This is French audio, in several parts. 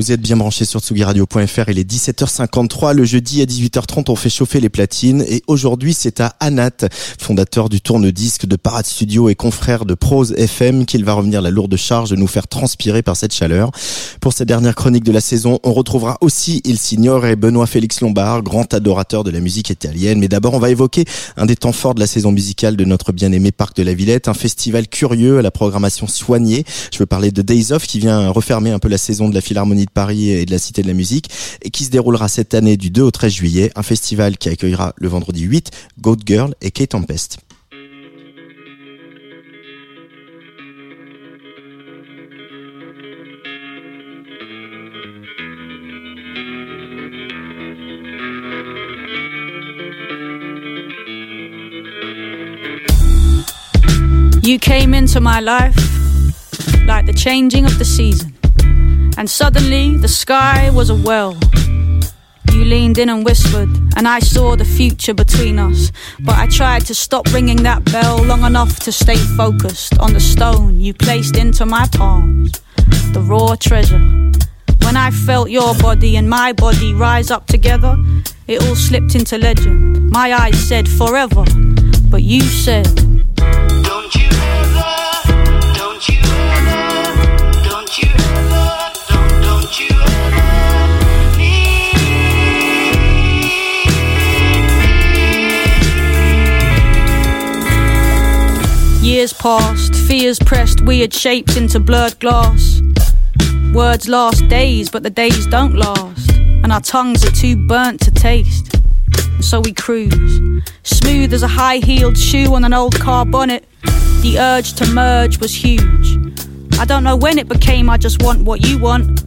Vous êtes bien branchés sur tsugiradio.fr, il est 17h53. Le jeudi à 18h30, on fait chauffer les platines. Et aujourd'hui, c'est à Anat, fondateur du tourne-disque de Parade Studio et confrère de Prose FM, qu'il va revenir la lourde charge de nous faire transpirer par cette chaleur. Pour cette dernière chronique de la saison, on retrouvera aussi Il Signore et Benoît Félix Lombard, grand adorateur de la musique italienne. Mais d'abord, on va évoquer un des temps forts de la saison musicale de notre bien-aimé Parc de la Villette, un festival curieux à la programmation soignée. Je veux parler de Days Off qui vient refermer un peu la saison de la Philharmonie Paris et de la Cité de la Musique et qui se déroulera cette année du 2 au 13 juillet, un festival qui accueillera le vendredi 8 Goat Girl et Kate Tempest. You came into my life like the changing of the season, and suddenly the sky was a well. You leaned in and whispered, and I saw the future between us. But I tried to stop ringing that bell long enough to stay focused on the stone you placed into my palms, the raw treasure. When I felt your body and my body rise up together, it all slipped into legend. My eyes said forever, but you said, Years passed, fears pressed weird shapes into blurred glass. Words last days, but the days don't last. And our tongues are too burnt to taste. So we cruise, smooth as a high heeled shoe on an old car bonnet. The urge to merge was huge. I don't know when it became I just want what you want.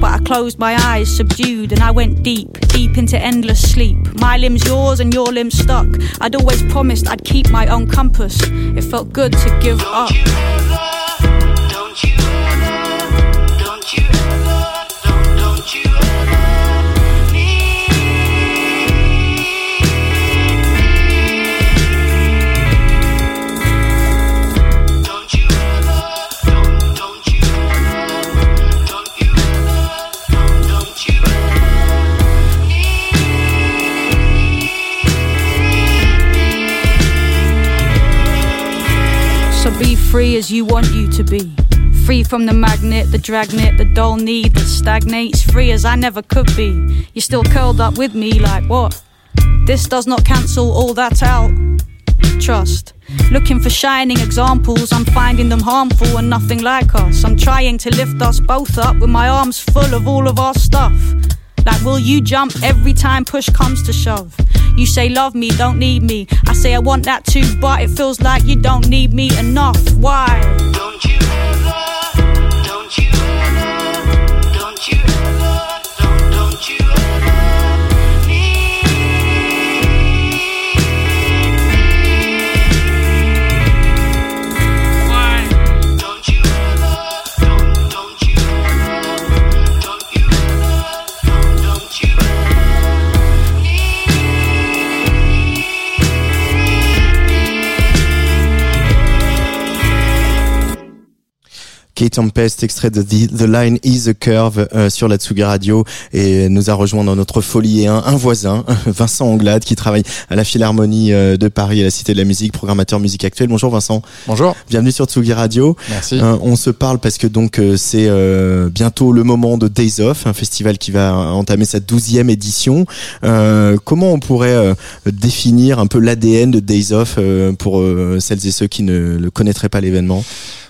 But I closed my eyes, subdued, and I went deep, deep into endless sleep. My limbs yours and your limbs stuck. I'd always promised I'd keep my own compass. It felt good to give up. Free as you want you to be. Free from the magnet, the dragnet, the dull need that stagnates. Free as I never could be. You're still curled up with me like what? This does not cancel all that out. Trust. Looking for shining examples, I'm finding them harmful and nothing like us. I'm trying to lift us both up with my arms full of all of our stuff. Like, will you jump every time push comes to shove? You say, love me, don't need me. I say, I want that too, but it feels like you don't need me enough. Why? Don't you ever, Kate Tempest, extrait de The, The Line is a Curve euh, sur la Tsugi Radio et nous a rejoint dans notre folie un, un voisin, Vincent Anglade, qui travaille à la Philharmonie euh, de Paris à la Cité de la Musique, programmateur musique actuelle. Bonjour Vincent. Bonjour. Bienvenue sur Tsugi Radio. Merci. Euh, on se parle parce que donc euh, c'est euh, bientôt le moment de Days Off, un festival qui va entamer sa douzième édition. Euh, comment on pourrait euh, définir un peu l'ADN de Days Off euh, pour euh, celles et ceux qui ne le connaîtraient pas l'événement?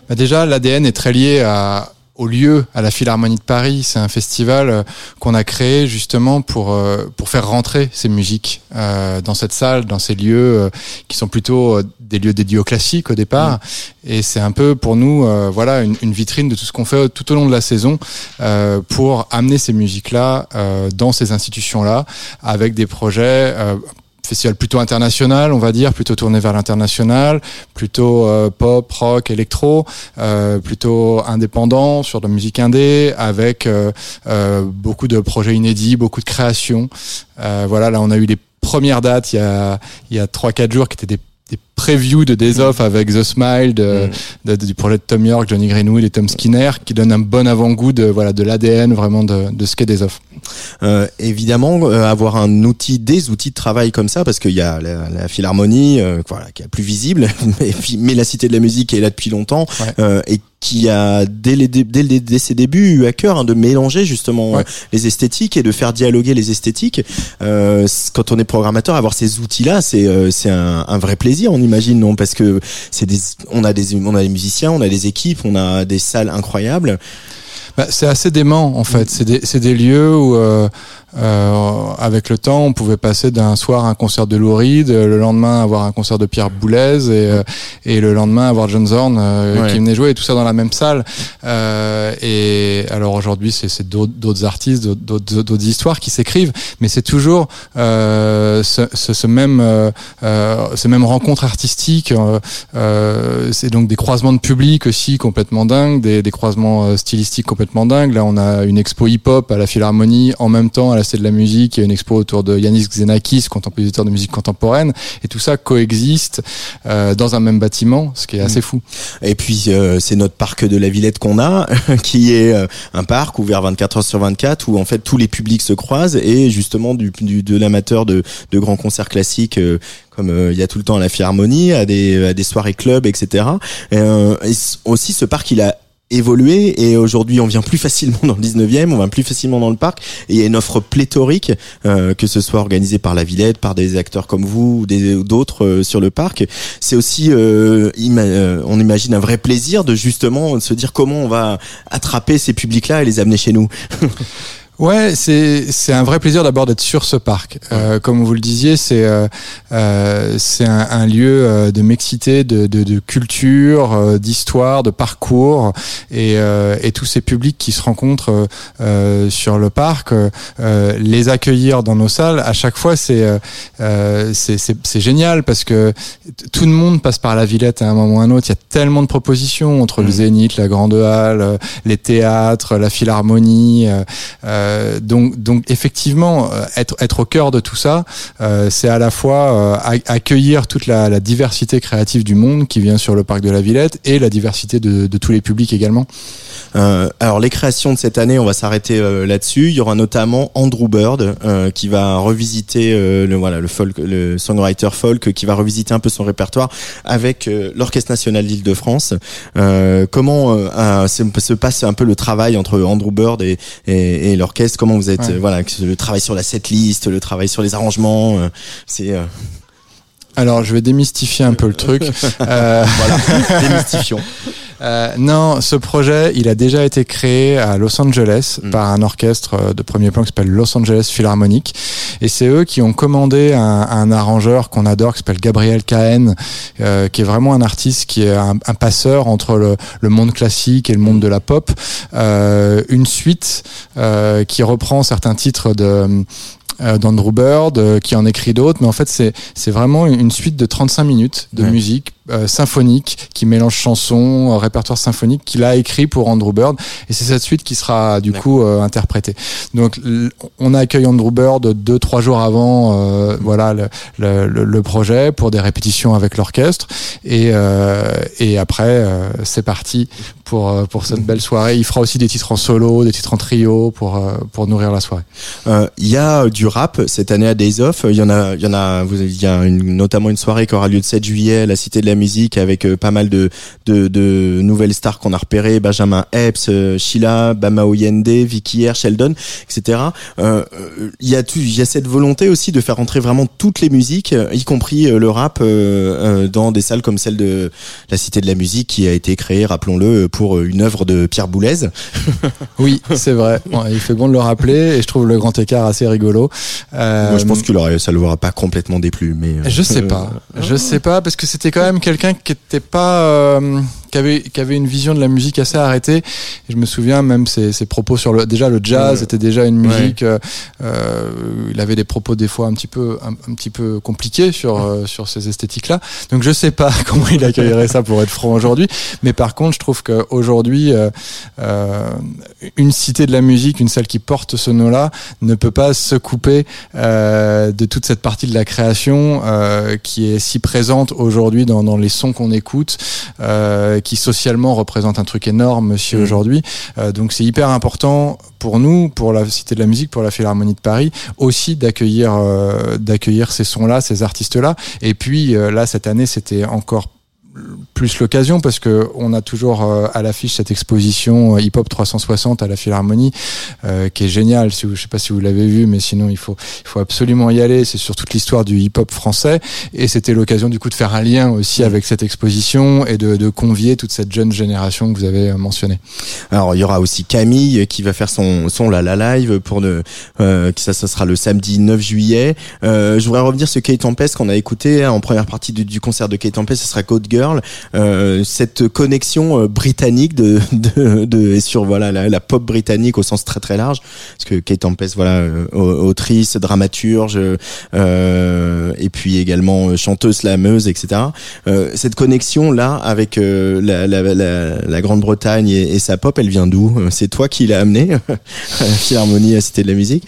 Bah déjà, l'ADN est très lié à, au lieu à la Philharmonie de Paris. C'est un festival euh, qu'on a créé justement pour euh, pour faire rentrer ces musiques euh, dans cette salle, dans ces lieux qui sont plutôt des lieux dédiés au classique au départ. Et c'est un peu pour nous, euh, voilà, une, une vitrine de tout ce qu'on fait tout au long de la saison euh, pour amener ces musiques-là euh, dans ces institutions-là avec des projets. Festival plutôt international, on va dire, plutôt tourné vers l'international, plutôt euh, pop, rock, électro, euh, plutôt indépendant sur de la musique indé, avec euh, euh, beaucoup de projets inédits, beaucoup de créations. Euh, voilà, là on a eu les premières dates il y a il y a trois quatre jours qui étaient des des previews de Days Off avec The Smile de, de- du projet de Tom York, Johnny Greenwood et Tom Skinner qui donnent un bon avant-goût de voilà de l'ADN vraiment de, de ce qu'est Days Off. Euh, évidemment, euh, avoir un outil, des outils de travail comme ça, parce qu'il y a la, la philharmonie, euh, voilà, qui est plus visible, mais, mais la Cité de la Musique est là depuis longtemps Ouais. euh, et qui a dès, les, dès, les- dès ses débuts eu à cœur hein, de mélanger justement Ouais. euh, les esthétiques et de faire dialoguer les esthétiques. Euh, quand on est programmateur, avoir ces outils-là, c'est euh, c'est un, un vrai plaisir, on imagine, non Parce que c'est des, on a des, on a des musiciens, on a des équipes, on a des salles incroyables. Bah, c'est assez dément en fait. C'est des, c'est des lieux où, euh, euh, avec le temps, on pouvait passer d'un soir à un concert de Lou Reed, euh, le lendemain avoir un concert de Pierre Boulez et, euh, et le lendemain avoir John Zorn euh, Ouais. qui venait jouer et tout ça dans la même salle. Euh, et alors aujourd'hui, c'est, c'est d'autres, d'autres artistes, d'autres, histoires qui s'écrivent, mais c'est toujours euh, ce, ce, ce même, ces mêmes rencontres artistiques. euh, euh, c'est donc des croisements de public aussi complètement dingues, des, des croisements stylistiques complètement dingues. Là, on a une expo hip-hop à la Philharmonie, en même temps à la Cité de la Musique, il y a une expo autour de Yanis Xenakis, compositeur de musique contemporaine, et tout ça coexiste euh, dans un même bâtiment, ce qui est assez fou. Et puis euh, c'est notre parc de la Villette qu'on a, qui est euh, un parc ouvert 24 heures sur 24 où en fait tous les publics se croisent et justement du, du de l'amateur de, de grands concerts classiques euh, comme euh, il y a tout le temps à la Philharmonie, à des, à des soirées clubs, etc. Et, euh, et aussi ce parc il a évolué et aujourd'hui on vient plus facilement dans le 19e, on vient plus facilement dans le parc et il y a une offre pléthorique euh, que ce soit organisé par la Villette, par des acteurs comme vous ou d'autres euh, sur le parc. C'est aussi euh, euh, on imagine un vrai plaisir de justement se dire comment on va attraper ces publics-là et les amener chez nous. Ouais, c'est c'est un vrai plaisir d'abord d'être sur ce parc. Euh, comme vous le disiez, c'est euh, euh, c'est un, un lieu euh, de mixité, de, de, de culture, euh, d'histoire, de parcours, et, euh, et tous ces publics qui se rencontrent sur le parc, les accueillir dans nos salles. À chaque fois, c'est c'est c'est c'est génial parce que tout le monde passe par la Villette à un moment ou à un autre. Il y a tellement de propositions entre le Zénith, la Grande Halle, les théâtres, la Philharmonie. euh, euh, donc, donc effectivement, euh, être, être au cœur de tout ça, euh, c'est à la fois euh, ac- accueillir toute la, la diversité créative du monde qui vient sur le parc de la Villette et la diversité de, de tous les publics également. Euh, alors les créations de cette année, on va s'arrêter euh, là-dessus. Il y aura notamment Andrew Bird qui va revisiter le voilà le folk, le songwriter folk qui va revisiter un peu son répertoire avec l'Orchestre national d'Île-de-France. Comment se, se passe un peu le travail entre Andrew Bird et, et, et l'orchestre Comment vous êtes Ouais. euh, voilà le travail sur la setlist, le travail sur les arrangements, euh, c'est euh, Alors, je vais démystifier un peu le truc. Euh, voilà démystifions. Euh, non, ce projet, il a déjà été créé à Los Angeles Mm. par un orchestre euh, de premier plan qui s'appelle Los Angeles Philharmonic. Et c'est eux qui ont commandé un, un arrangeur qu'on adore, qui s'appelle Gabriel Cahen, euh, qui est vraiment un artiste qui est un, un passeur entre le, le monde classique et le monde de la pop. Euh, une suite euh, qui reprend certains titres de euh, d'Andrew Bird, euh, qui en écrit d'autres, mais en fait c'est c'est vraiment une suite de 35 minutes de Ouais. musique euh, symphonique qui mélange chansons, répertoire symphonique qu'il a écrit pour Andrew Bird, et c'est cette suite qui sera du coup euh, interprétée. Donc on accueille Andrew Bird deux trois jours avant, euh, voilà le, le, le- le projet pour des répétitions avec l'orchestre, et euh, et après euh, c'est parti pour euh, pour cette belle soirée. Il fera aussi des titres en solo, des titres en trio pour euh, pour nourrir la soirée. Euh, Il y a du rap cette année à Days Off. Il y en a, il y en a. Il y a une- notamment une soirée qui aura lieu le 7 juillet à la Cité de la Musique avec pas mal de, de, de nouvelles stars qu'on a repérées Benjamin Epps, Sheila, Bama Oyende, Vicky Air, Sheldon, etc. Il y a tout, y a cette volonté aussi de faire entrer vraiment toutes les musiques, y compris le rap, euh, dans des salles comme celle de la Cité de la Musique qui a été créée, rappelons-le, pour pour euh, une œuvre de Pierre Boulez. Oui, c'est vrai. Bon, il fait bon de le rappeler et je trouve le grand écart assez rigolo. Euh, Moi, je pense que l'aurait- ça ne l'aura pas complètement déplu, mais. euh, Je sais pas. Je sais pas parce que c'était quand même quelqu'un qui était pas euh, qui avait qui avait une vision de la musique assez arrêtée. Et je me souviens même ses, ses propos sur le déjà le jazz était déjà une musique. il avait des propos des fois un petit peu un, un petit peu compliqués sur sur ces esthétiques là. Donc je sais pas comment il accueillerait ça pour être franc aujourd'hui. Mais par contre, je trouve qu'aujourd'hui, euh, euh, une cité de la musique, une salle qui porte ce nom-là, ne peut pas se couper euh, de toute cette partie de la création qui est si présente aujourd'hui dans, dans les sons qu'on écoute, qui socialement représente un truc énorme aussi Mhm. aujourd'hui. Donc c'est hyper important pour nous, pour la Cité de la musique, pour la Philharmonie de Paris, aussi d'accueillir euh, d'accueillir ces sons-là, ces artistes-là. Et puis euh, là, cette année, c'était encore plus l'occasion parce que on a toujours euh, à l'affiche cette exposition euh, hip hop 360 à la Philharmonie euh, qui est géniale. Si vous, je sais pas si vous l'avez vu mais sinon il faut il faut absolument y aller. C'est sur toute l'histoire du hip hop français. Et c'était l'occasion du coup de faire un lien aussi avec cette exposition et de, de convier toute cette jeune génération que vous avez euh, mentionnée. Alors il y aura aussi Camille qui va faire son son la la live pour ne euh, ça ça sera le samedi 9 juillet. Euh, je voudrais revenir sur Kate Tempest qu'on a écouté hein, en première partie du, du concert de Kate Tempest, ce sera Code Girl. Euh, cette connexion euh, britannique de, de, de sur voilà la, la pop britannique au sens très très large parce que Kate Tempest voilà euh, au- autrice, dramaturge et puis également chanteuse, slameuse, etc. Cette connexion là avec la, la, la, Grande-Bretagne et, et sa pop, elle vient d'où? C'est toi qui l'as amené à la Philharmonie à Cité de la Musique?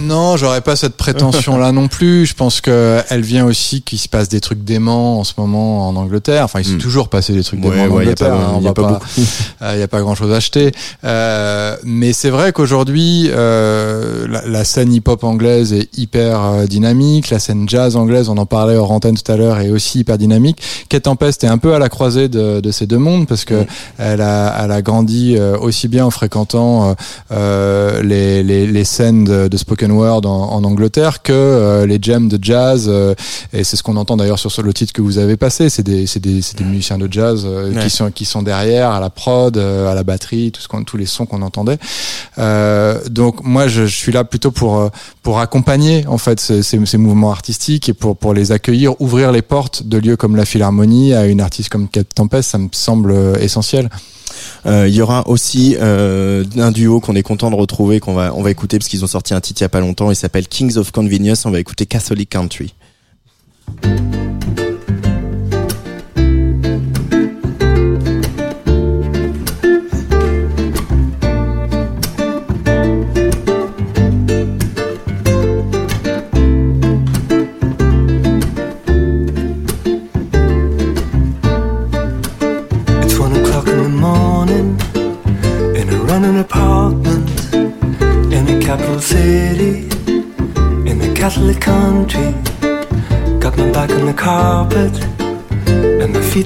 Non, j'aurais pas cette prétention-là non plus. Je pense que elle vient aussi qu'il se passe des trucs déments en ce moment en Angleterre. Enfin, il s'est Mm. toujours passé des trucs Ouais, ouais, y a Angleterre. pas- hein, on y a va pas pas, beaucoup. il a pas grand-chose à acheter. Euh, mais c'est vrai qu'aujourd'hui, euh, la, la scène hip-hop anglaise est hyper euh, dynamique. La scène jazz anglaise, on en parlait hors antenne tout à l'heure, est aussi hyper dynamique. Kate Tempest est un peu à la croisée de, de ces deux mondes parce que Mm. elle a, elle a grandi euh, aussi bien en fréquentant euh, euh, les, les, les scènes de, de spoken word en, en Angleterre que euh, les jams de jazz euh, et c'est ce qu'on entend d'ailleurs sur sur le titre que vous avez passé c'est des c'est des c'est des musiciens de jazz euh, Ouais. qui sont qui sont derrière à la prod euh, à la batterie tout ce qu'on tous les sons qu'on entendait euh, donc moi je, je suis là plutôt pour pour accompagner en fait ces, ces, ces mouvements artistiques et pour pour les accueillir ouvrir les portes de lieux comme la Philharmonie à une artiste comme Kate Tempest ça me semble essentiel Euh, Il y aura aussi euh, un duo qu'on est content de retrouver, qu'on va on va écouter parce qu'ils ont sorti un titre il y a pas longtemps. Il s'appelle Kings of Convenience. On va écouter Catholic Country.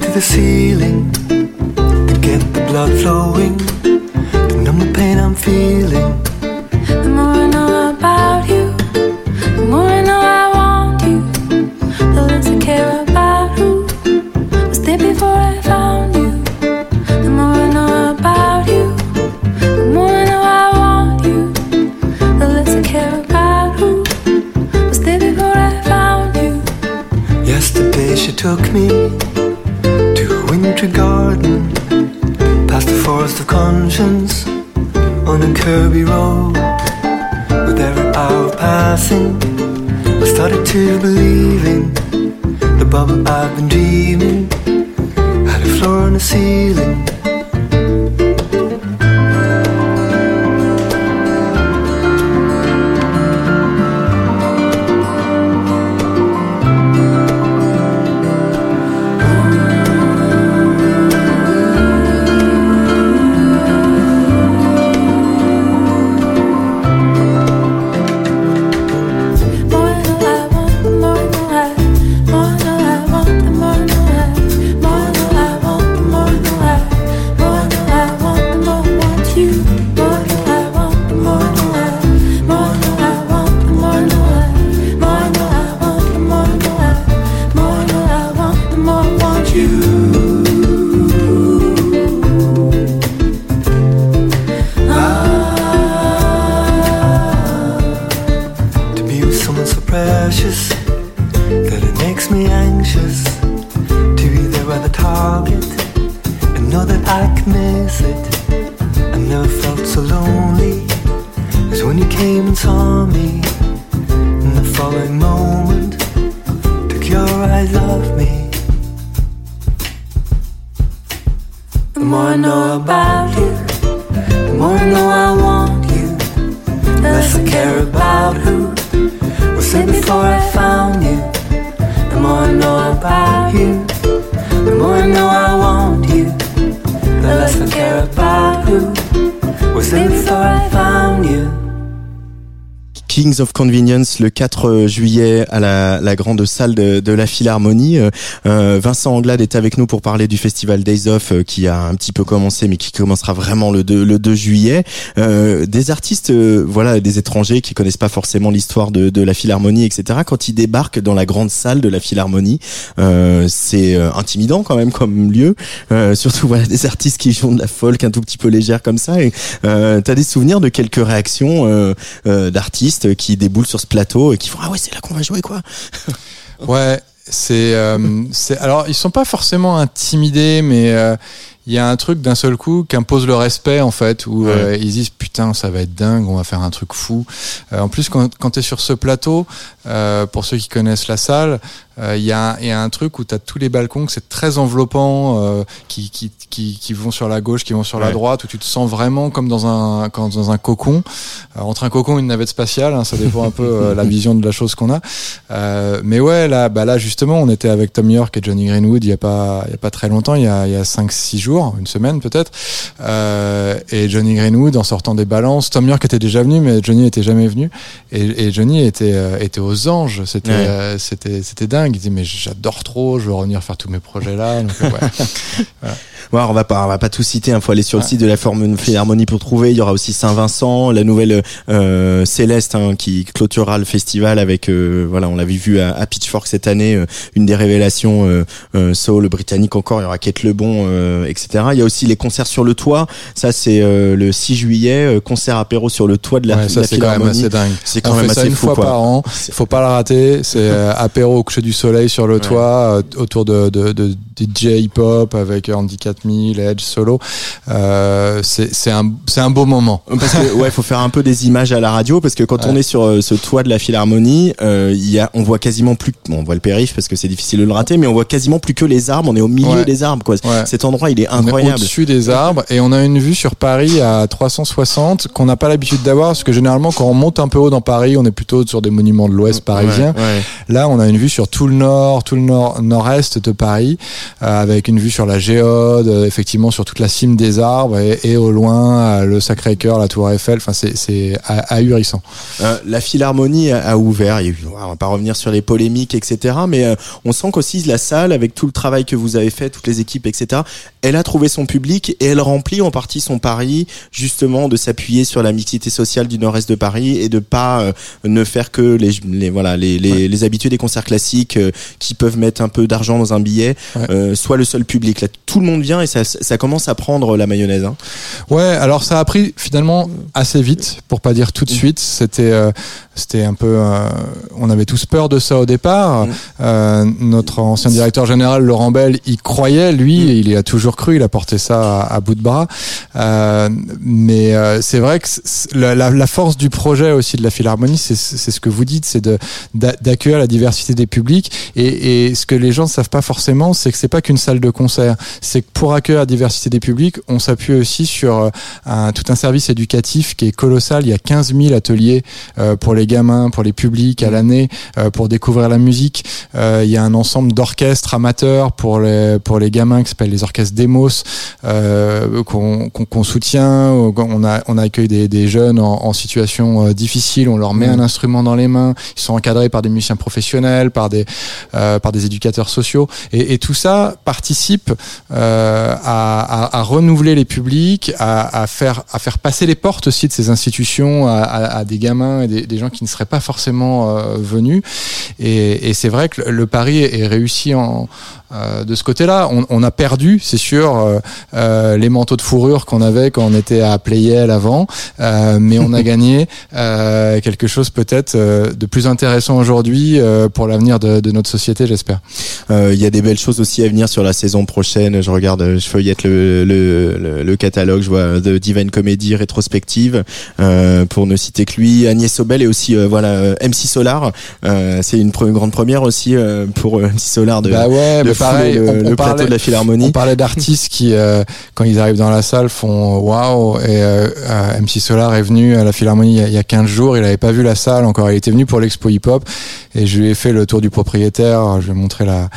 To the ceiling to get the blood flowing about you was in before I found you. Kings of Convenience le 4 juillet à la, la grande salle de, de la Philharmonie. Euh, euh, Vincent Anglade est avec nous pour parler du festival Days Off euh, qui a un petit peu commencé mais qui commencera vraiment le 2, le 2 juillet. Euh, des artistes, euh, voilà, des étrangers qui connaissent pas forcément l'histoire de, de la Philharmonie, etc. Quand ils débarquent dans la grande salle de la Philharmonie, euh, c'est euh, intimidant quand même comme lieu. Euh, surtout voilà des artistes qui font de la folk un tout petit peu légère comme ça. Et euh, t'as des souvenirs de quelques réactions euh, euh, qui déboulent sur ce plateau et qui font ah ouais c'est là qu'on va jouer quoi. Ouais, c'est, euh, c'est. Alors, ils sont pas forcément intimidés, mais euh, il y a un truc d'un seul coup qu'impose le respect en fait, où Ouais. euh, ils disent putain ça va être dingue, on va faire un truc fou. Euh, en plus, quand, quand tu es sur ce plateau, euh, pour ceux qui connaissent la salle, il y, a y a un truc où tu as tous les balcons, que c'est très enveloppant, qui, qui, qui, qui vont sur la gauche, qui vont sur la droite, où tu te sens vraiment comme dans un, comme dans un cocon. Entre un cocon et une navette spatiale, hein, ça dépend un peu la vision de la chose qu'on a. Mais ouais, là, bah là justement, on était avec Tom York et Johnny Greenwood il y a pas, il y a pas très longtemps, il y a, il y a 5-6 jours, une semaine peut-être. Euh, et Johnny Greenwood en sortant des balances, Tom York était déjà venu, mais Johnny était jamais venu. Et, et Johnny était, euh, était aux anges. C'était, Ouais. euh, c'était, c'était dingue. Il disait mais j'adore trop, je veux revenir faire tous mes projets là. Donc. Ouais, on va pas, on va pas tout citer. Il faut aller sur le site de la Forme- Philharmonie pour trouver. Il y aura aussi Saint-Vincent, la nouvelle euh, Céleste hein, qui clôturera le festival avec, euh, voilà, on l'avait vu à, à Pitchfork cette année, euh, une des révélations euh, euh, soul britannique encore. Il y aura Kate Lebon, euh, etc. Il y a aussi les concerts sur le toit. Ça, c'est euh, le 6 juillet, euh, concert apéro sur le toit de la, Ouais, de ça la c'est quand même Philharmonie. assez dingue. C'est quand On même fait ça assez une fou, fois quoi. par an. Faut pas le rater. C'est euh, apéro au coucher du soleil sur le toit, euh, autour de, de, de DJ hip-hop avec Andy 4000, Edge solo. Euh, c'est un c'est un beau moment. Parce que ouais, faut faire un peu des images à la radio parce que quand on est sur euh, ce toit de la Philharmonie, euh, il y a, on voit quasiment plus, bon, on voit le périph parce que c'est difficile de le rater, mais on voit quasiment plus que les arbres. On est au milieu Ouais. des arbres, quoi. Ouais. Cet endroit, il est incroyable. au-dessus des arbres et on a une vue sur Paris à 360 qu'on n'a pas l'habitude d'avoir parce que généralement quand on monte un peu haut dans Paris, on est plutôt sur des monuments de l'Ouest parisien. Là, on a une vue sur tout le nord, tout le nord, nord-est de Paris, euh, avec une vue sur la Géode, euh, effectivement sur toute la cime des arbres et, et au loin le Sacré-Cœur, la Tour Eiffel. Enfin, c'est ah- ahurissant. Euh, la Philharmonie a, a ouvert. Eu- on va pas revenir sur les polémiques, etc. Mais euh, on sent qu'aussi la salle, avec tout le travail que vous avez fait, toutes les équipes, etc. Elle a trouvé son public et elle remplit en partie son pari, justement, de s'appuyer sur la mixité sociale du Nord-Est de Paris et de pas euh, ne faire que les, les voilà les, les, les habitués des concerts classiques qui peuvent mettre un peu d'argent dans un billet, Ouais. soit le seul public. Là, tout le monde et ça, ça commence à prendre la mayonnaise. Hein. Ouais, alors ça a pris finalement assez vite, pour pas dire tout de suite. C'était, euh, c'était un peu, euh, on avait tous peur de ça au départ. Mm. Euh, notre ancien directeur général Laurent Bell, il croyait, lui, il y a toujours cru, il a porté ça à, à bout de bras. Mais c'est vrai que la, la- la force du projet aussi de la Philharmonie, c'est, ce que vous dites, c'est d'accueillir la diversité des publics. Et, et ce que les gens ne savent pas forcément, c'est que c'est pas qu'une salle de concert. C'est que pour accueillir la diversité des publics, on s'appuie aussi sur euh, un, tout un service éducatif qui est colossal. Il y a 15 000 ateliers euh, pour les gamins, pour les publics à l'année, euh, pour découvrir la musique. Euh, il y a un ensemble d'orchestres amateurs pour les pour les gamins qui s'appellent les orchestres Demos euh, qu'on qu'on- qu'on soutient. On a on accueille des, des jeunes en, en situation difficile. On leur met un instrument dans les mains. Ils sont encadrés par des musiciens professionnels, par des euh, par des éducateurs sociaux. Et, et tout ça participe euh, à, à, à renouveler les publics, à, à faire à faire passer les portes aussi de ces institutions à, à, à des gamins et des, des gens qui ne seraient pas forcément euh, venus. Et, et c'est vrai que le, pari est, réussi en euh, de ce côté-là. On, on a perdu, c'est sûr, euh, euh, les manteaux de fourrure qu'on avait quand on était à Playel avant, euh, mais on a gagné euh, quelque chose peut-être euh, de plus intéressant aujourd'hui euh, pour l'avenir de, de notre société, j'espère. Euh, Il y a des belles choses aussi à venir sur la saison prochaine. Je regarde regarde, je feuillette le, le, le, le catalogue, je vois The Divine Comedy rétrospective, euh, pour ne citer que lui, Agnès Sobel et aussi euh, voilà euh, MC Solar. Euh, c'est une pre- grande première aussi euh, pour euh, MC Solar de, bah ouais, de mais pareil, le, on- plateau parlait- de la Philharmonie. On parlait d'artistes qui, euh, quand ils arrivent dans la salle, font waouh. Et euh, euh, MC Solar est venu à la Philharmonie il y a, il y a 15 jours. Il n'avait pas vu la salle encore. Il était venu pour l'expo hip hop. Et je lui ai fait le tour du propriétaire. Je lui ai montré la,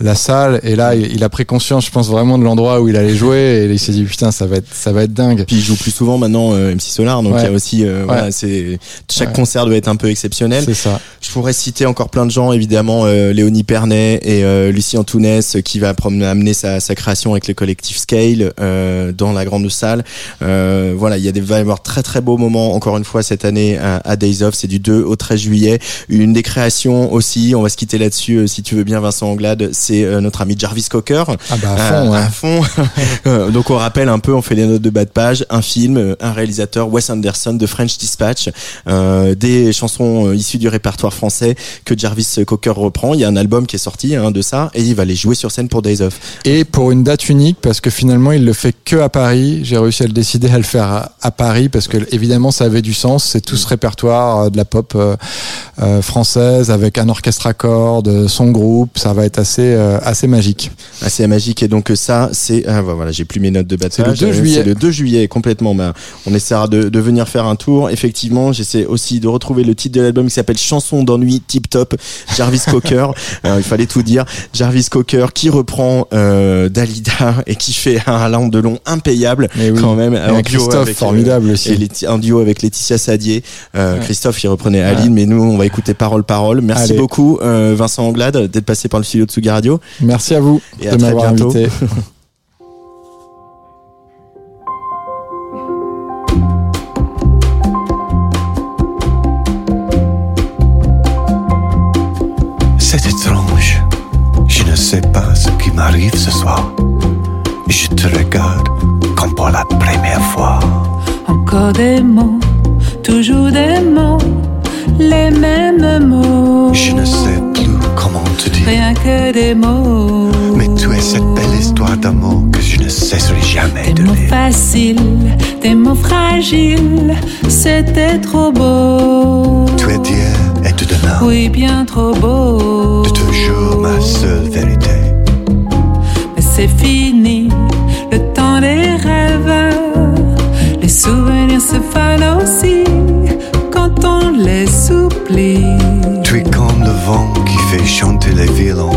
la salle. Et là, il, il a pris conscience, je pense, vraiment de l'endroit où il allait jouer. Et il s'est dit, putain, ça va être, ça va être dingue. Puis il joue plus souvent maintenant euh, MC Solar, donc il Ouais. y a aussi euh, voilà, c'est chaque Ouais. concert doit être un peu exceptionnel. C'est ça. Je pourrais citer encore plein de gens, évidemment euh, Léonie Pernet et euh, Lucie Antounès qui va amener sa, sa création avec le collectif Scale euh, dans la grande salle. Euh, voilà, il y a des va y avoir très très beaux moments encore une fois cette année à, à Days Of, c'est du 2 au 13 juillet. Une des créations aussi, on va se quitter là-dessus si tu veux bien Vincent Anglade, c'est euh, notre ami Jarvis Cocker. Ah bah à Euh, fond, ouais. à fond. Euh, Donc on rappelle un peu, on fait les notes de bas de page, un film, un réalisateur, Wes Anderson de French Dispatch, euh, des chansons issues du répertoire français que Jarvis Cocker reprend. Il y a un album qui est sorti hein, de ça et il va les jouer sur scène pour Days Off. Et pour une date unique, parce que finalement, il le fait que à Paris. J'ai réussi à le décider à le faire à, à Paris, parce que évidemment, ça avait du sens. C'est tout ce répertoire de la pop euh, française avec un orchestre à cordes, son groupe. Ça va être assez, euh, assez magique. Assez magique et donc ça c'est ah, voilà j'ai plus mes notes de de C'est le page. 2 Euh, juillet. C'est le 2 juillet complètement. Bah, on essaiera de, de venir faire un tour. Effectivement, j'essaie aussi de retrouver le titre de l'album qui s'appelle Chanson d'ennui tip top. Jarvis Cocker. Euh, il fallait tout dire. Jarvis Cocker qui reprend euh, Dalida et qui fait un round de long impayable Mais oui. quand même. Un Christophe formidable aussi. Et un duo avec Laetitia Sadier. Ouais. Christophe il reprenait Aline, mais nous on va écouter parole parole. Merci Allez. beaucoup Vincent Anglade d'être passé par le studio de Tsugi Radio. Merci à vous Et de m'avoir invité. C'est étrange. Je ne sais pas ce qui m'arrive ce soir. Je te regarde comme pour la première fois. Encore des mots, toujours des mots, les mêmes mots. Je ne sais plus comment te dire. Rien que des mots. Mais tu es cette belle histoire d'amour que je ne cesserai jamais Des de mots lire. faciles, des mots fragiles, c'était trop beau. Tu es d'hier et de demain. Oui, bien trop beau. De toujours ma seule vérité. Mais c'est fini, le temps des rêves. Les souvenirs se fanent aussi quand on les oublie. Tu es comme le vent fait chanter les violons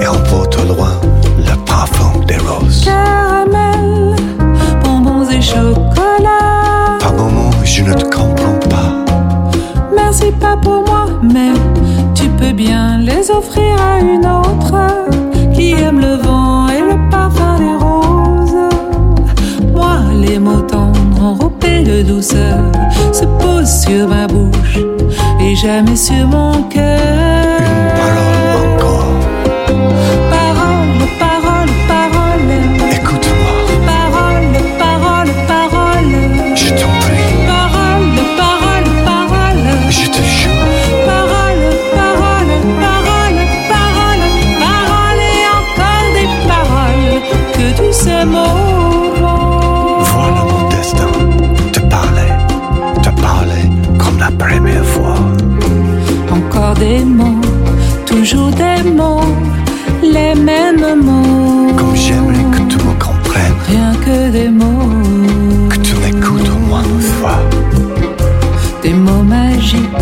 et emporte au loin le parfum des roses. Caramel, bonbons et chocolat. Par moments, je ne te comprends pas. Merci pas pour moi, mais tu peux bien les offrir à une autre qui aime le vent et le parfum des roses. Moi, les mots tendres enrobés de douceur se posent sur ma bouche et jamais sur mon cœur. Mots magiques,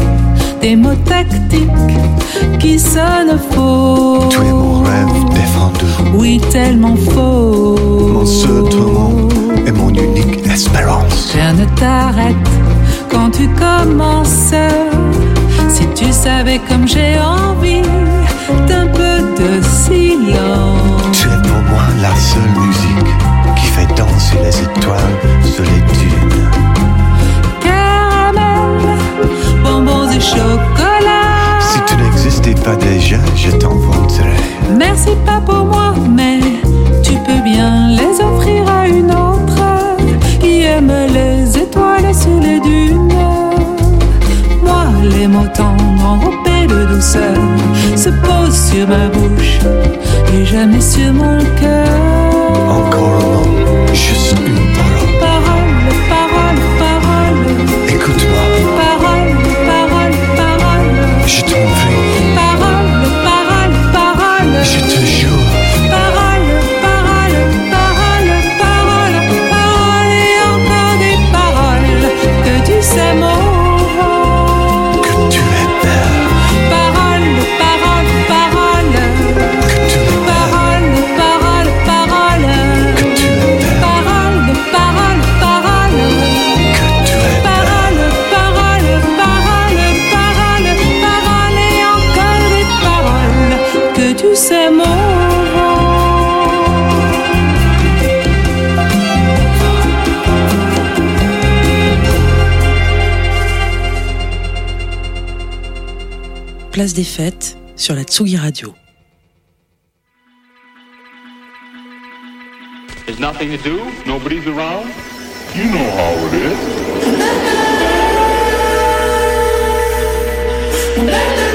des mots tactiques qui sonnent faux. Tu es mon rêve défendu, Oui, tellement faux. mon seul tourment et mon unique espérance. Rien ne t'arrête quand tu commences. Si tu savais comme j'ai envie d'un peu de silence. Tu es pour moi la seule musique qui fait danser les étoiles sur les dunes. Chocolat. Si tu n'existais pas déjà, je t'inventerais. Merci pas pour moi, mais tu peux bien les offrir à une autre qui aime les étoiles sur les dunes. Moi, les mots tendres enrobés de douceur se posent sur ma bouche et jamais sur mon cœur. Encore un mot, juste une. Parole, Place des fêtes sur la Tsugi Radio. There's nothing to do, nobody's around. You know how it is.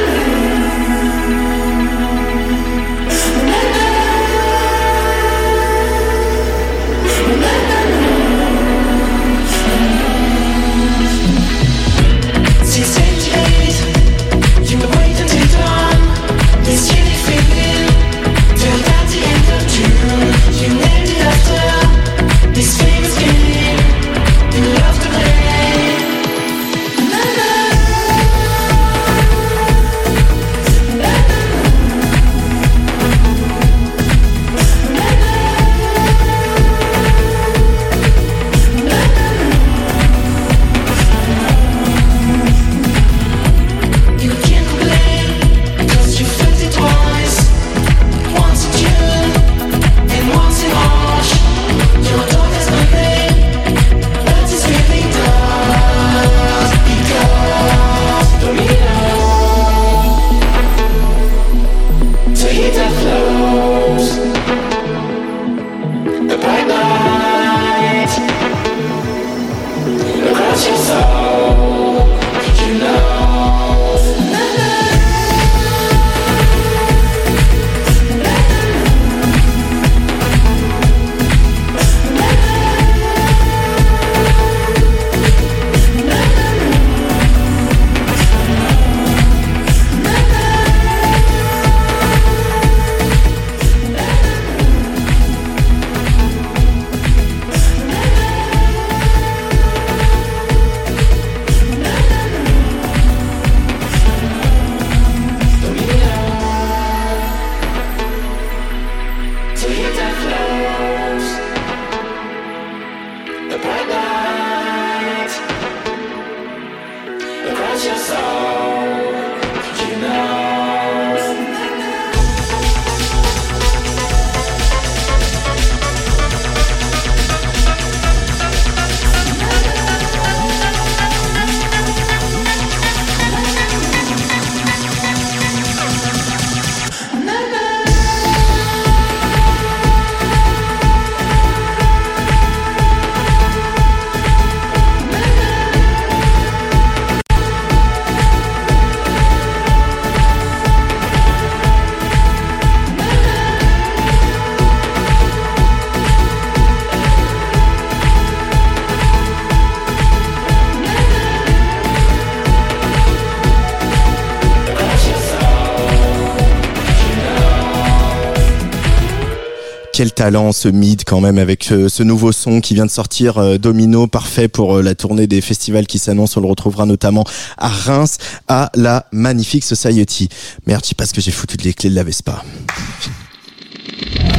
talent ce mid quand même avec euh, ce nouveau son qui vient de sortir euh, Domino, parfait pour euh, la tournée des festivals qui s'annoncent. On le retrouvera notamment à Reims, à la Magnifique Society. Merde, je sais pas ce que j'ai foutu de les clés de la Vespa.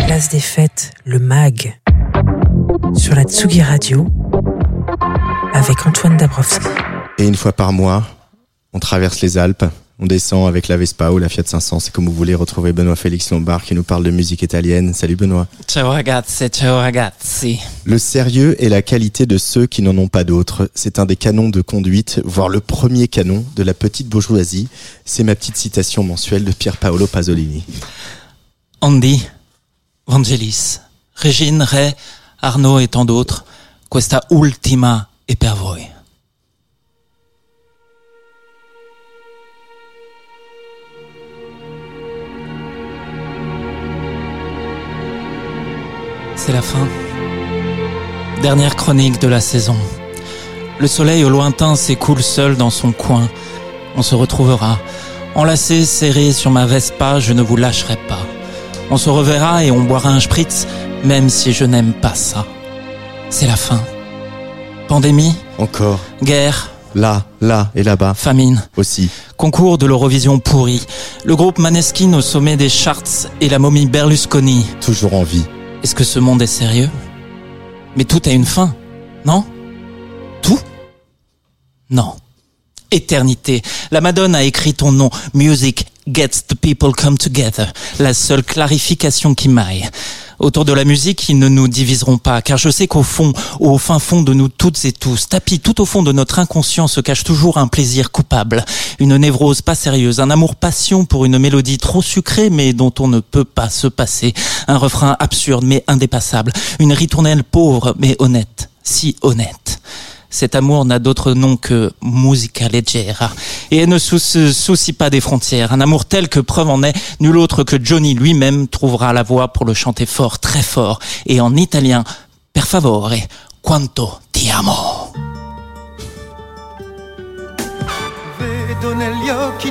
Place des fêtes, le MAG. Sur la Tsugi Radio. Avec Antoine Dabrowski. Et une fois par mois, on traverse les Alpes. On descend avec la Vespa ou la Fiat 500, c'est comme vous voulez retrouver Benoît Félix Lombard qui nous parle de musique italienne. Salut Benoît. Ciao ragazzi, ciao ragazzi. Le sérieux et la qualité de ceux qui n'en ont pas d'autres, c'est un des canons de conduite, voire le premier canon de la petite bourgeoisie. C'est ma petite citation mensuelle de Pier Paolo Pasolini. Andy, Vangelis, Régine, Ray, Arnaud et tant d'autres, questa ultima è per voi. C'est la fin. Dernière chronique de la saison. Le soleil au lointain s'écoule seul dans son coin. On se retrouvera. Enlacé, serré sur ma Vespa, je ne vous lâcherai pas. On se reverra et on boira un spritz, même si je n'aime pas ça. C'est la fin. Pandémie, Encore. guerre, Là, là et là-bas. famine. Aussi. Concours de l'Eurovision pourri. Le groupe Maneskin au sommet des charts et la momie Berlusconi. Toujours en vie. Est-ce que ce monde est sérieux? Mais tout a une fin, non? Tout? Non. Éternité. La Madone a écrit ton nom. Music gets the people come together. La seule clarification qui m'aille. Autour de la musique, ils ne nous diviseront pas, car je sais qu'au fond, au fin fond de nous toutes et tous, tapis tout au fond de notre inconscient se cache toujours un plaisir coupable, une névrose pas sérieuse, un amour passion pour une mélodie trop sucrée mais dont on ne peut pas se passer, un refrain absurde mais indépassable, une ritournelle pauvre mais honnête, si honnête. Cet amour n'a d'autre nom que musica leggera et elle ne se soucie pas des frontières. Un amour tel que preuve en est, nul autre que Johnny lui-même trouvera la voix pour le chanter fort, très fort et en italien, per favore, quanto ti amo. Occhi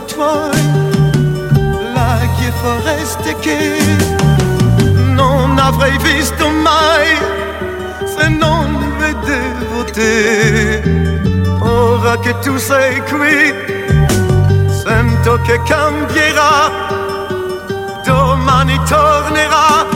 e foreste che non avrei visto mai se non vedevo te. Ora che tu sei qui, sento che cambierà, domani tornerà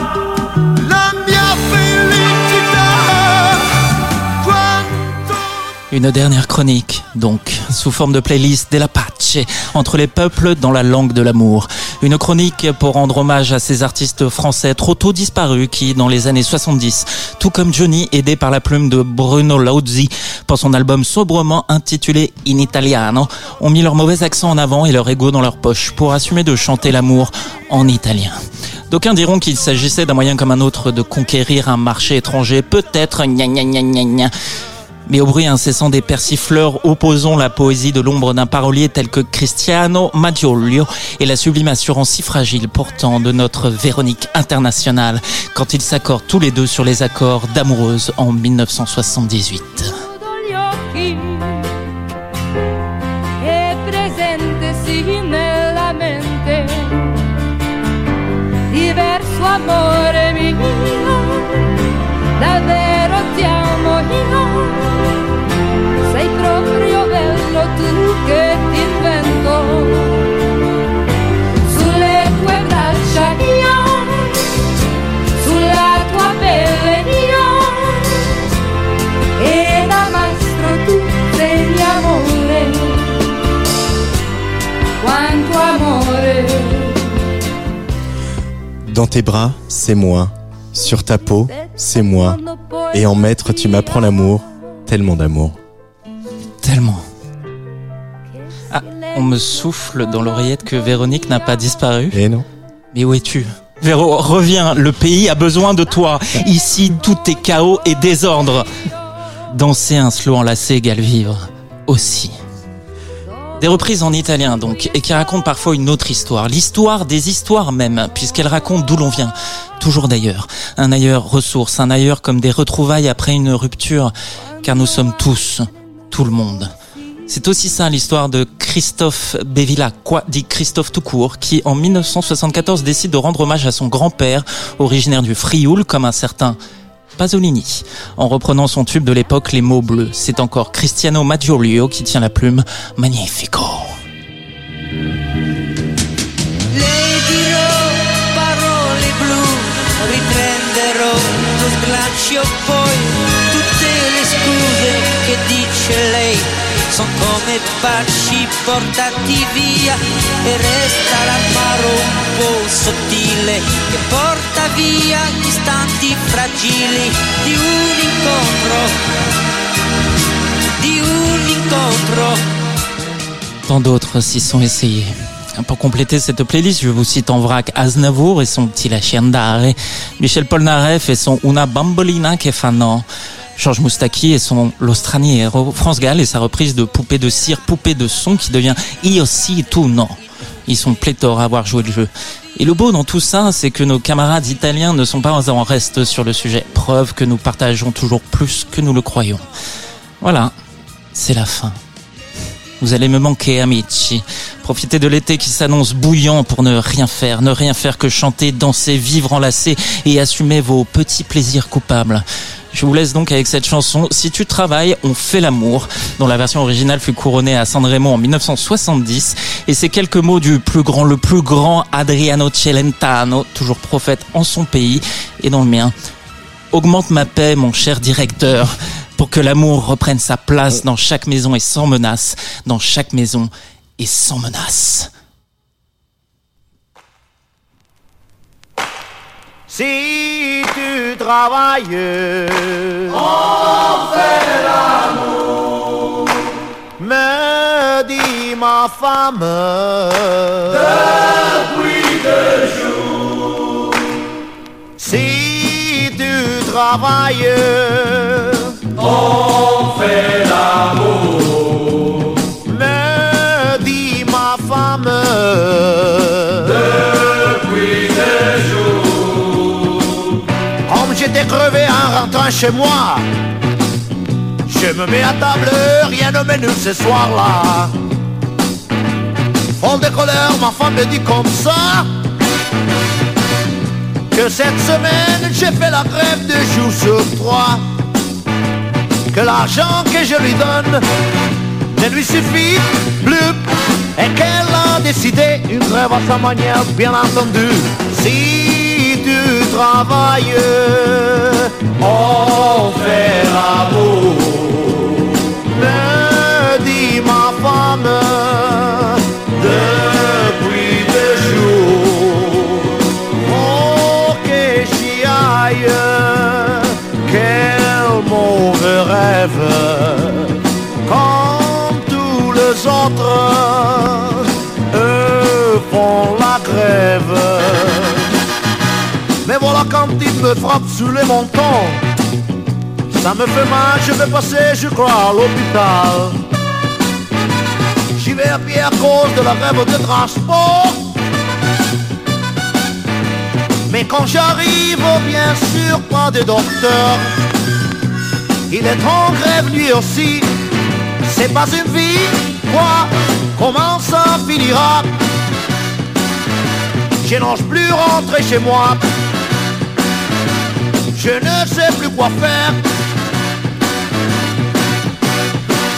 Une dernière chronique, donc, sous forme de playlist della pace, entre les peuples dans la langue de l'amour. Une chronique pour rendre hommage à ces artistes français trop tôt disparus qui, dans les années 70, tout comme Johnny, aidé par la plume de Bruno Lauzi pour son album sobrement intitulé In Italiano, ont mis leur mauvais accent en avant et leur ego dans leur poche pour assumer de chanter l'amour en italien. D'aucuns diront qu'il s'agissait d'un moyen comme un autre de conquérir un marché étranger, peut-être, gna gna gna gna. Mais au bruit incessant des persifleurs, opposons la poésie de l'ombre d'un parolier tel que Cristiano Maggiolio et la sublime assurance si fragile pourtant de notre Véronique internationale quand ils s'accordent tous les deux sur les accords d'amoureuse en 1978. Chiudo Dans tes bras, c'est moi. Sur ta peau, c'est moi. Et en maître, tu m'apprends l'amour. Tellement d'amour. Tellement. Ah, on me souffle dans l'oreillette que Véronique n'a pas disparu. Et non Mais où es-tu? Véro, reviens, le pays a besoin de toi. Ici, tout est chaos et désordre. Danser un slow enlacé égale vivre. Aussi. Des reprises en italien donc, et qui racontent parfois une autre histoire. L'histoire des histoires même, puisqu'elles racontent d'où l'on vient. Toujours d'ailleurs. Un ailleurs ressource, un ailleurs comme des retrouvailles après une rupture. Car nous sommes tous, tout le monde. C'est aussi ça l'histoire de Christophe Bévila, quoi dit Christophe tout court, qui en 1974 décide de rendre hommage à son grand-père, originaire du Frioul, comme un certain Pasolini. En reprenant son tube de l'époque, les mots bleus, c'est encore Cristiano Maggiolio qui tient la plume. Magnifico. Portati via e resta un porta via incontro. Tant d'autres s'y sont essayés. Pour compléter cette playlist, je vous cite en vrac Aznavour et son petit La Chiendare, Michel Polnareff et son Una Bambolina che Georges Moustaki et son Lo Straniero, France Gall et sa reprise de Poupée de cire, Poupée de son qui devient Io si tu no. Ils sont pléthores à avoir joué le jeu. Et le beau dans tout ça, c'est que nos camarades italiens ne sont pas en reste sur le sujet. Preuve que nous partageons toujours plus que nous le croyons. Voilà, c'est la fin. Vous allez me manquer, amici. Profitez de l'été qui s'annonce bouillant pour ne rien faire, ne rien faire que chanter, danser, vivre enlacé et assumer vos petits plaisirs coupables. Je vous laisse donc avec cette chanson Si tu travailles, on fait l'amour, dont la version originale fut couronnée à San Remo en 1970. Et ces quelques mots du plus grand, le plus grand Adriano Celentano, toujours prophète en son pays et dans le mien. Augmente ma paix, mon cher directeur, pour que l'amour reprenne sa place dans chaque maison et sans menace, dans chaque maison et sans menace. Si tu travailles, On fait l'amour. me dit ma femme, Depuis deux jours. si tu travailles, On fait l'amour. me dit ma femme, rentrant chez moi, je me mets à table, rien ne menu ce soir-là. Fond de colère, ma femme me dit comme ça. Que cette semaine j'ai fait la grève de jours sur trois. Que l'argent que je lui donne ne lui suffit plus. Et qu'elle a décidé une grève à sa manière bien entendu. Si tu travailles, on fait l'amour. Me dit ma femme depuis deux jours. Oh que j'y aille Quel mauvais rêve. Comme tous les autres Eux font la grève Mais voilà quand il me frappe sous les montants Ça me fait mal, je vais passer je crois à l'hôpital J'y vais à pied à cause de la grève de transport. Mais quand j'arrive, bien sûr, pas de docteur. Il est en grève lui aussi. C'est pas une vie, quoi Comment ça finira? Je n'ose plus rentrer chez moi. Je ne sais plus quoi faire.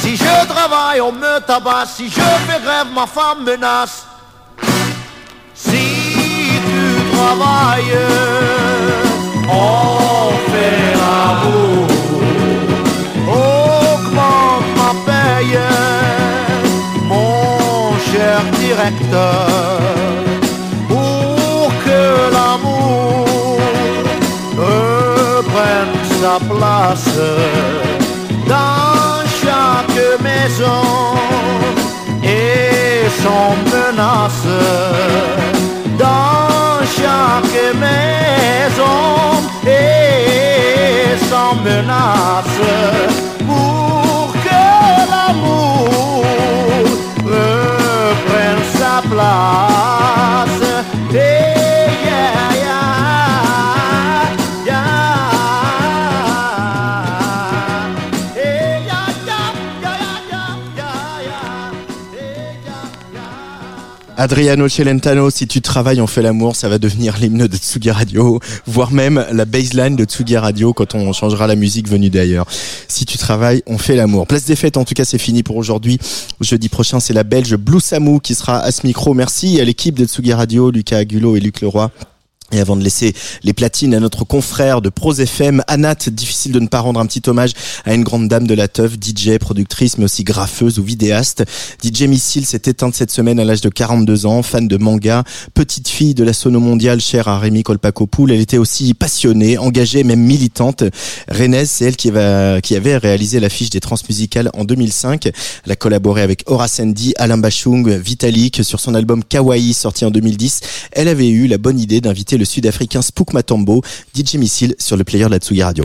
Si je travaille, on me tabasse. Si je fais grève, ma femme menace. Si tu travailles, on fait l'amour. Augmente ma paye, mon cher directeur. Place dans chaque maison et sans menace dans chaque maison et sans menace Adriano Celentano, si tu travailles, on fait l'amour, ça va devenir l'hymne de Tsugi Radio, voire même la baseline de Tsugi Radio quand on changera la musique venue d'ailleurs. Si tu travailles, on fait l'amour. Place des fêtes, en tout cas, c'est fini pour aujourd'hui. Jeudi prochain, c'est la Belge Blue Samu qui sera à ce micro. Merci à l'équipe de Tsugi Radio, Lucas Agulot et Luc Leroy. Et avant de laisser les platines à notre confrère de Pros FM, Anat, difficile de ne pas rendre un petit hommage à une grande dame de la teuf, DJ, productrice, mais aussi graffeuse ou vidéaste. DJ Missile s'est éteinte cette semaine à l'âge de 42 ans, fan de manga, petite fille de la sono mondiale chère à Rémi Kolpakopoul. Elle était aussi passionnée, engagée, même militante. Renez, c'est elle qui, va, qui avait réalisé l'affiche des transmusicales en 2005. Elle a collaboré avec Horace Andy, Alain Bachung, Vitalik sur son album Kawaii sorti en 2010. Elle avait eu la bonne idée d'inviter sud-africain Spook Matambo, DJ Missile sur le player de la Tsugi Radio.